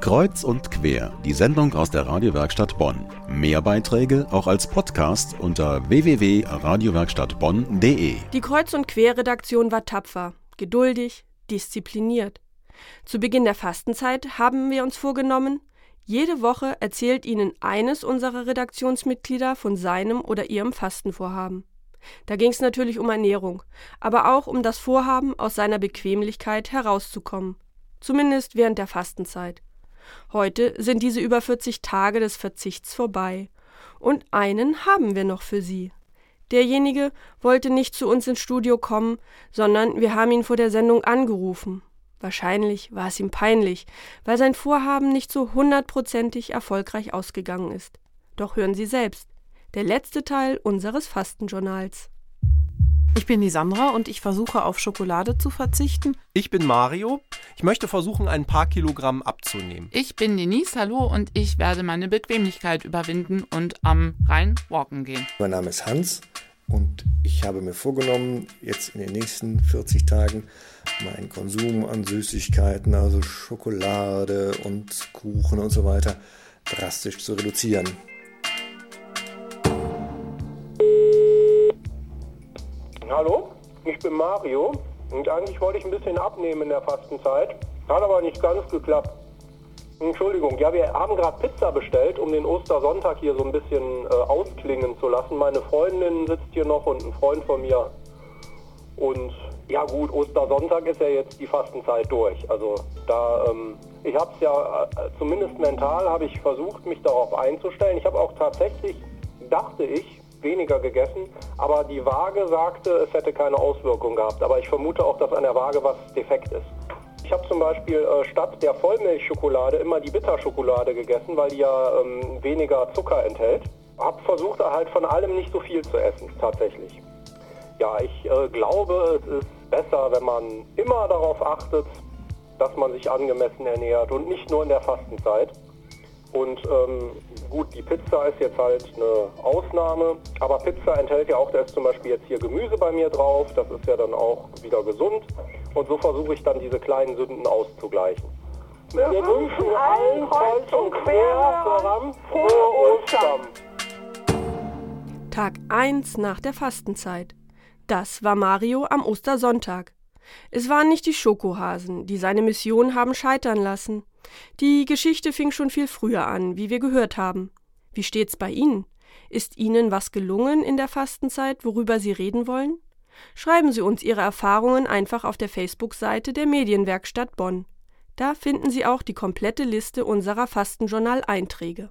Kreuz und quer, die Sendung aus der Radiowerkstatt Bonn. Mehr Beiträge auch als Podcast unter www.radiowerkstattbonn.de. Die Kreuz und quer Redaktion war tapfer, geduldig, diszipliniert. Zu Beginn der Fastenzeit haben wir uns vorgenommen, jede Woche erzählt Ihnen eines unserer Redaktionsmitglieder von seinem oder ihrem Fastenvorhaben. Da ging es natürlich um Ernährung, aber auch um das Vorhaben, aus seiner Bequemlichkeit herauszukommen, zumindest während der Fastenzeit. Heute sind diese über 40 Tage des Verzichts vorbei. Und einen haben wir noch für Sie. Derjenige wollte nicht zu uns ins Studio kommen, sondern wir haben ihn vor der Sendung angerufen. Wahrscheinlich war es ihm peinlich, weil sein Vorhaben nicht so hundertprozentig erfolgreich ausgegangen ist. Doch hören Sie selbst. Der letzte Teil unseres Fastenjournals. Ich bin die Sandra und ich versuche auf Schokolade zu verzichten. Ich bin Mario. Ich möchte versuchen, ein paar Kilogramm abzunehmen. Ich bin Denise, hallo, und ich werde meine Bequemlichkeit überwinden und am Rhein walken gehen. Mein Name ist Hans und ich habe mir vorgenommen, jetzt in den nächsten 40 Tagen meinen Konsum an Süßigkeiten, also Schokolade und Kuchen und so weiter, drastisch zu reduzieren. Hallo, ich bin Mario und eigentlich wollte ich ein bisschen abnehmen in der Fastenzeit. Hat aber nicht ganz geklappt. Entschuldigung, ja, wir haben gerade Pizza bestellt, um den Ostersonntag hier so ein bisschen äh, ausklingen zu lassen. Meine Freundin sitzt hier noch und ein Freund von mir. Und ja gut, Ostersonntag ist ja jetzt die Fastenzeit durch. Also da, ähm, ich habe es ja, äh, zumindest mental habe ich versucht, mich darauf einzustellen. Ich habe auch tatsächlich, dachte ich, weniger gegessen, aber die Waage sagte, es hätte keine Auswirkung gehabt. Aber ich vermute auch, dass an der Waage was defekt ist. Ich habe zum Beispiel äh, statt der Vollmilchschokolade immer die Bitterschokolade gegessen, weil die ja ähm, weniger Zucker enthält. Hab versucht halt von allem nicht so viel zu essen, tatsächlich. Ja, ich äh, glaube, es ist besser, wenn man immer darauf achtet, dass man sich angemessen ernährt und nicht nur in der Fastenzeit. Und ähm, gut, die Pizza ist jetzt halt eine Ausnahme, aber Pizza enthält ja auch, da ist zum Beispiel jetzt hier Gemüse bei mir drauf, das ist ja dann auch wieder gesund. Und so versuche ich dann diese kleinen Sünden auszugleichen. Wir, Wir wünschen allen kreuz und quer frohe Ostern. Tag 1 nach der Fastenzeit. Das war Mario am Ostersonntag. Es waren nicht die Schokohasen, die seine Mission haben scheitern lassen. Die Geschichte fing schon viel früher an, wie wir gehört haben. Wie steht's bei Ihnen? Ist Ihnen was gelungen in der Fastenzeit, worüber Sie reden wollen? Schreiben Sie uns Ihre Erfahrungen einfach auf der Facebook-Seite der Medienwerkstatt Bonn. Da finden Sie auch die komplette Liste unserer Fastenjournal-Einträge.